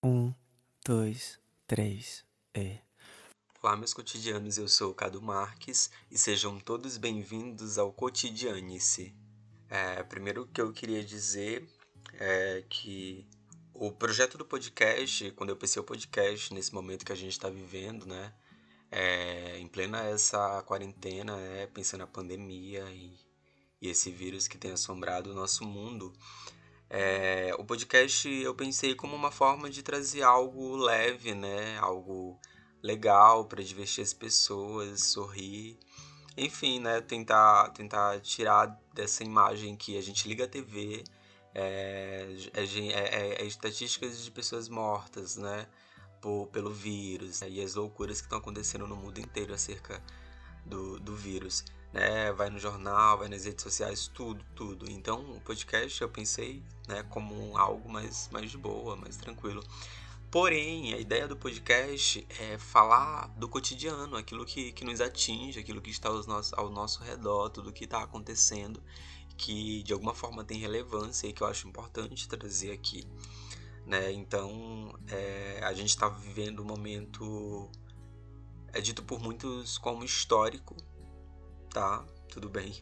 Um, dois, três, e. Olá, meus cotidianos, eu sou o Cado Marques e sejam todos bem-vindos ao Cotidianice. É, primeiro que eu queria dizer é que o projeto do podcast, quando eu pensei o podcast, nesse momento que a gente está vivendo, né, é, em plena essa quarentena, é, pensando na pandemia e, e esse vírus que tem assombrado o nosso mundo, é, o podcast eu pensei como uma forma de trazer algo leve, né? Algo legal para divertir as pessoas, sorrir. Enfim, né? Tentar, tentar tirar dessa imagem que a gente liga a TV, é, é, é, é estatísticas de pessoas mortas, né? Por, pelo vírus né? e as loucuras que estão acontecendo no mundo inteiro acerca do, do vírus né? Vai no jornal, vai nas redes sociais, tudo, tudo. Então, o podcast eu pensei, né, como algo mais, mais de boa, mais tranquilo. Porém, a ideia do podcast é falar do cotidiano, aquilo que, que nos atinge, aquilo que está ao nosso, ao nosso redor, tudo que está acontecendo, que de alguma forma tem relevância e que eu acho importante trazer aqui. Né? Então, é, a gente está vivendo um momento, é dito por muitos como histórico, tá, tudo bem.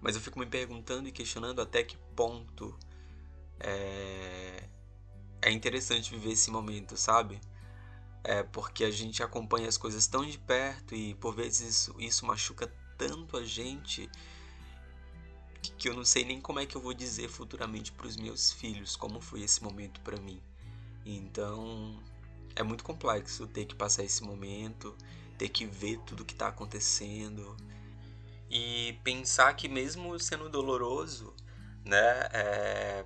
Mas eu fico me perguntando e questionando até que ponto é, é interessante viver esse momento, sabe? É porque a gente acompanha as coisas tão de perto e por vezes isso, isso machuca tanto a gente que eu não sei nem como é que eu vou dizer futuramente para os meus filhos como foi esse momento para mim. Então é muito complexo ter que passar esse momento, ter que ver tudo que está acontecendo, e pensar que mesmo sendo doloroso, né, é,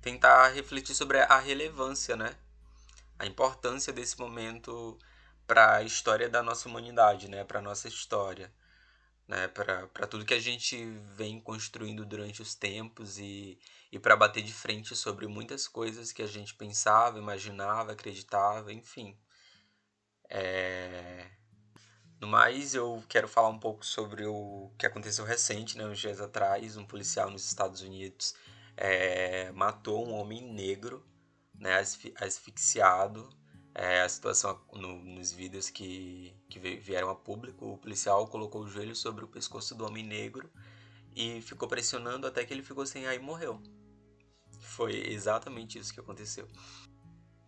tentar refletir sobre a relevância, né, a importância desse momento para a história da nossa humanidade, né, para nossa história, né, para tudo que a gente vem construindo durante os tempos e, e para bater de frente sobre muitas coisas que a gente pensava, imaginava, acreditava, enfim. É, no mais, eu quero falar um pouco sobre o que aconteceu recente, né, uns dias atrás. Um policial nos Estados Unidos é, matou um homem negro, né, asfixiado. É, a situação no, nos vídeos que, que vieram a público, o policial colocou o joelho sobre o pescoço do homem negro e ficou pressionando até que ele ficou sem ar e morreu. Foi exatamente isso que aconteceu.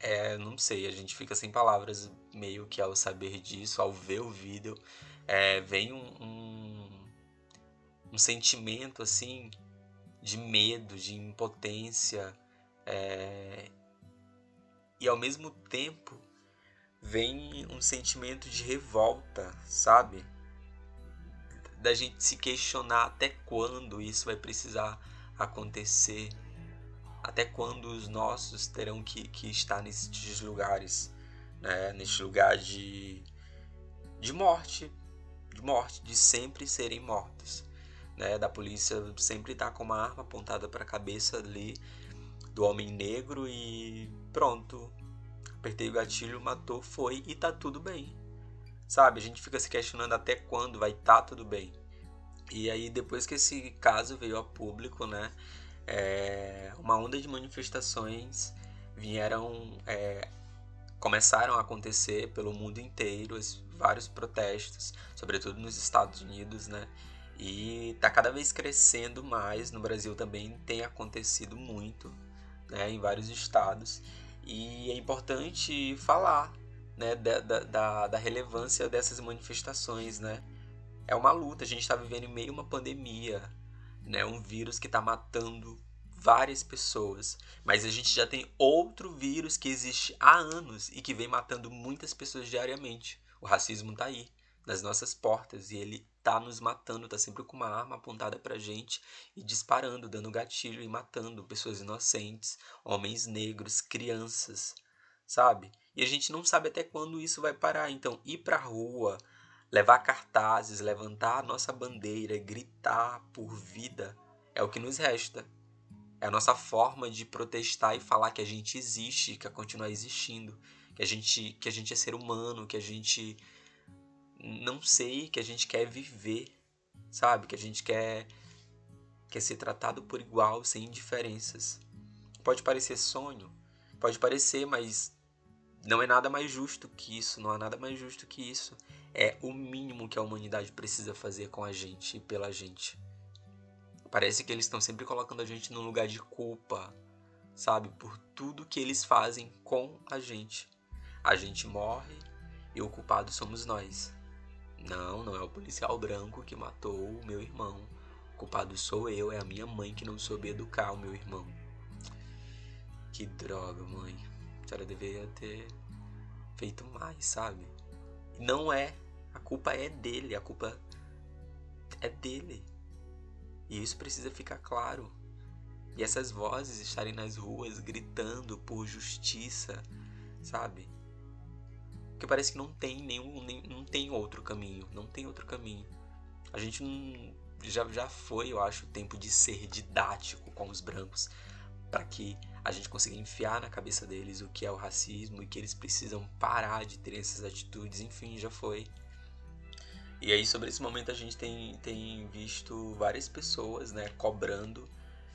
É, não sei, a gente fica sem palavras meio que ao saber disso, ao ver o vídeo. É, vem um, um, um, sentimento assim de medo, de impotência. É, e ao mesmo tempo vem um sentimento de revolta, sabe? Da gente se questionar até quando isso vai precisar acontecer até quando os nossos terão que, que estar nesses lugares, né? neste lugar de, de morte, de morte, de sempre serem mortos. Né? Da polícia sempre estar tá com uma arma apontada para a cabeça ali do homem negro e pronto. Apertei o gatilho, matou, foi e tá tudo bem. Sabe? A gente fica se questionando até quando vai estar tá tudo bem. E aí, depois que esse caso veio a público, né? É, uma onda de manifestações vieram é, começaram a acontecer pelo mundo inteiro vários protestos sobretudo nos Estados Unidos né? E está cada vez crescendo mais no Brasil também tem acontecido muito né em vários estados. E é importante falar né da, da, da relevância dessas manifestações né? É uma luta a gente está vivendo em meio a uma pandemia né? Um vírus que está matando várias pessoas, mas a gente já tem outro vírus que existe há anos e que vem matando muitas pessoas diariamente. O racismo está aí, nas nossas portas, e ele tá nos matando, tá sempre com uma arma apontada pra gente e disparando, dando gatilho e matando pessoas inocentes, homens negros, crianças, sabe? E a gente não sabe até quando isso vai parar. Então, ir pra rua, levar cartazes, levantar a nossa bandeira, gritar por vida é o que nos resta. É a nossa forma de protestar e falar que a gente existe, que quer continuar existindo, que a gente, que a gente é ser humano, que a gente não sei, que a gente quer viver, sabe? Que a gente quer quer ser tratado por igual, sem diferenças. Pode parecer sonho, pode parecer, mas não é nada mais justo que isso, não há nada mais justo que isso. É o mínimo que a humanidade precisa fazer com a gente e pela gente. Parece que eles estão sempre colocando a gente num lugar de culpa, sabe? Por tudo que eles fazem com a gente. A gente morre e o culpado somos nós. Não, não é o policial branco que matou o meu irmão. O culpado sou eu, é a minha mãe que não soube educar o meu irmão. Que droga, mãe. A senhora deveria ter feito mais, sabe? Não é. A culpa é dele, a culpa é dele. E isso precisa ficar claro. E essas vozes estarem nas ruas gritando por justiça, sabe? Porque parece que não tem nenhum, nem, não tem outro caminho, não tem outro caminho. A gente não, já, já foi, eu acho, o tempo de ser didático com os brancos para que a gente consiga enfiar na cabeça deles o que é o racismo e que eles precisam parar de ter essas atitudes, enfim, já foi. E aí sobre esse momento a gente tem, tem visto várias pessoas né, cobrando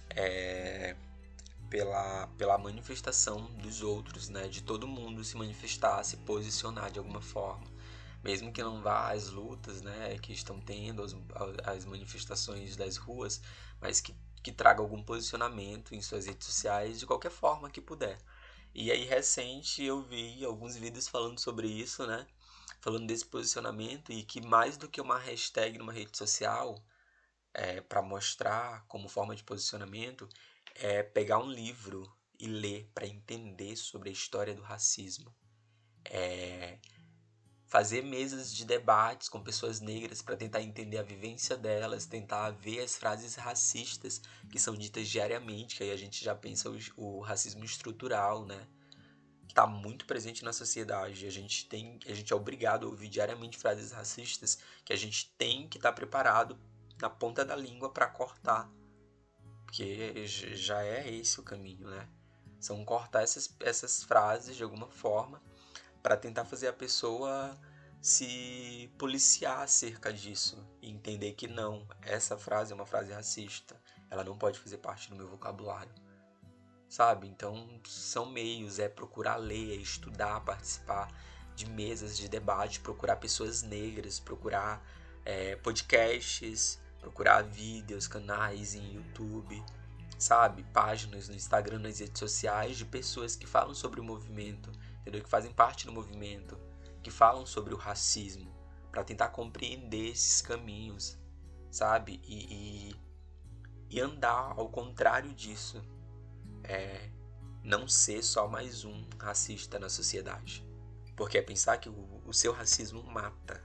é, pela, pela manifestação dos outros, né? De todo mundo se manifestar, se posicionar de alguma forma. Mesmo que não vá às lutas, né? Que estão tendo as, as manifestações das ruas, mas que, que traga algum posicionamento em suas redes sociais de qualquer forma que puder. E aí, recente, eu vi alguns vídeos falando sobre isso, né? Falando desse posicionamento e que mais do que uma hashtag numa rede social, é, para mostrar como forma de posicionamento, é pegar um livro e ler para entender sobre a história do racismo. É fazer mesas de debates com pessoas negras para tentar entender a vivência delas, tentar ver as frases racistas que são ditas diariamente, que aí a gente já pensa o, o racismo estrutural, né? Está muito presente na sociedade. A gente tem, a gente é obrigado a ouvir diariamente frases racistas que a gente tem que estar tá preparado na ponta da língua para cortar porque já é esse o caminho, né? São cortar essas, essas frases de alguma forma para tentar fazer a pessoa se policiar acerca disso e entender que não, essa frase é uma frase racista, ela não pode fazer parte do meu vocabulário. Sabe? Então, são meios, é procurar ler, é estudar, participar de mesas de debate, procurar pessoas negras, procurar é, podcasts, procurar vídeos, canais em YouTube, sabe? Páginas no Instagram, nas redes sociais de pessoas que falam sobre o movimento, entendeu? Que fazem parte do movimento, que falam sobre o racismo, para tentar compreender esses caminhos, sabe? E, e, e, andar ao contrário disso. É não ser só mais um racista na sociedade. Porque é pensar que o, o seu racismo mata,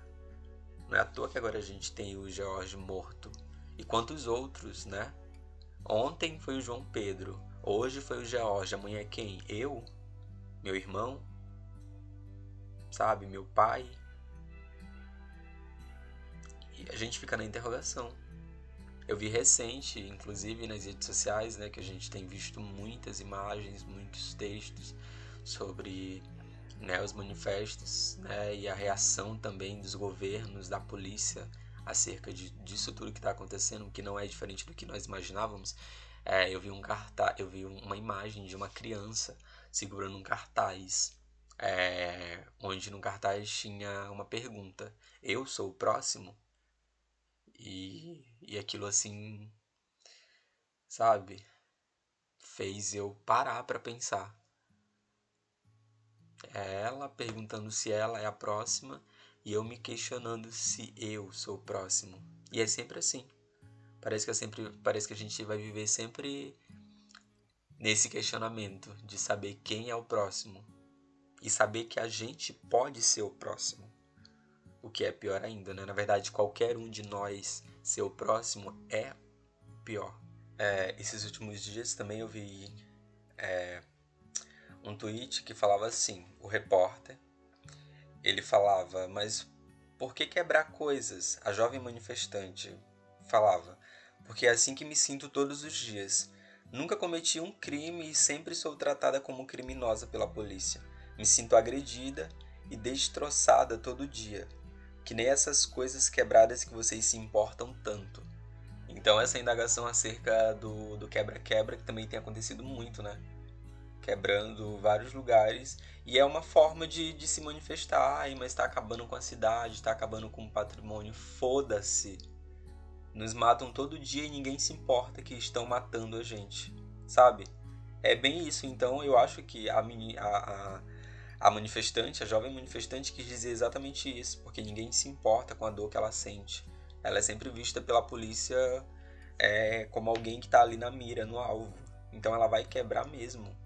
não é à toa que agora a gente tem o George morto. E quantos outros, né? Ontem foi o João Pedro, hoje foi o George, amanhã é quem? Eu? Meu irmão? Sabe? Meu pai? E a gente fica na interrogação. Eu vi recente, inclusive nas redes sociais, né, que a gente tem visto muitas imagens, muitos textos sobre né, os manifestos né, e a reação também dos governos, da polícia acerca de, disso tudo que está acontecendo, que não é diferente do que nós imaginávamos. É, eu vi um cartaz, eu vi uma imagem de uma criança segurando um cartaz, é, onde no cartaz tinha uma pergunta: Eu sou o próximo? E, e aquilo assim, sabe, fez eu parar para pensar é ela perguntando se ela é a próxima e eu me questionando se eu sou o próximo. E é sempre assim. Parece que é sempre, parece que a gente vai viver sempre nesse questionamento de saber quem é o próximo e saber que a gente pode ser o próximo. O que é pior ainda, né? Na verdade, qualquer um de nós ser o próximo é pior. É, esses últimos dias também eu vi é, um tweet que falava assim: o repórter, ele falava, mas por que quebrar coisas? A jovem manifestante falava, porque é assim que me sinto todos os dias. Nunca cometi um crime e sempre sou tratada como criminosa pela polícia. Me sinto agredida e destroçada todo dia. Que nem essas coisas quebradas que vocês se importam tanto. Então essa indagação acerca do quebra-quebra que também tem acontecido muito, né? quebrando vários lugares. E é uma forma de, de se manifestar. Ai, mas está acabando com a cidade, está acabando com o patrimônio. Foda-se. Nos matam todo dia e ninguém se importa que estão matando a gente, sabe? É bem isso. Então eu acho que a, a, a manifestante, a jovem manifestante, quis dizer exatamente isso, porque ninguém se importa com a dor que ela sente. Ela é sempre vista pela polícia é, como alguém que está ali na mira, no alvo. Então ela vai quebrar mesmo.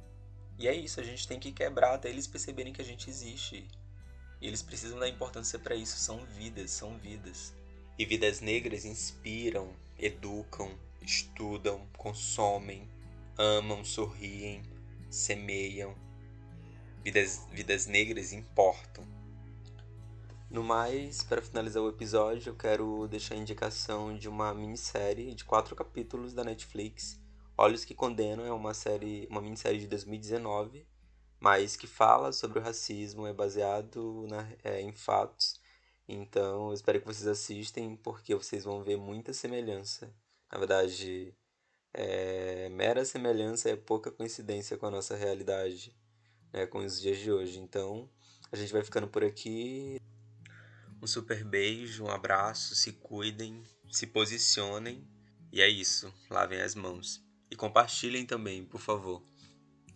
E é isso, a gente tem que quebrar até eles perceberem que a gente existe. E eles precisam dar importância para isso. São vidas, são vidas. E vidas negras inspiram, educam, estudam, consomem, amam, sorriem, semeiam. Vidas, vidas negras importam. No mais, para finalizar o episódio, eu quero deixar a indicação de uma minissérie de quatro capítulos da Netflix. Olhos que Condenam é uma série, uma minissérie de 2019, mas que fala sobre o racismo, é baseado na, é, em fatos. Então, eu espero que vocês assistem, porque vocês vão ver muita semelhança. Na verdade, é, mera semelhança é pouca coincidência com a nossa realidade, né, com os dias de hoje. Então, a gente vai ficando por aqui. Um super beijo, um abraço, se cuidem, se posicionem. E é isso, lavem as mãos. E compartilhem também, por favor.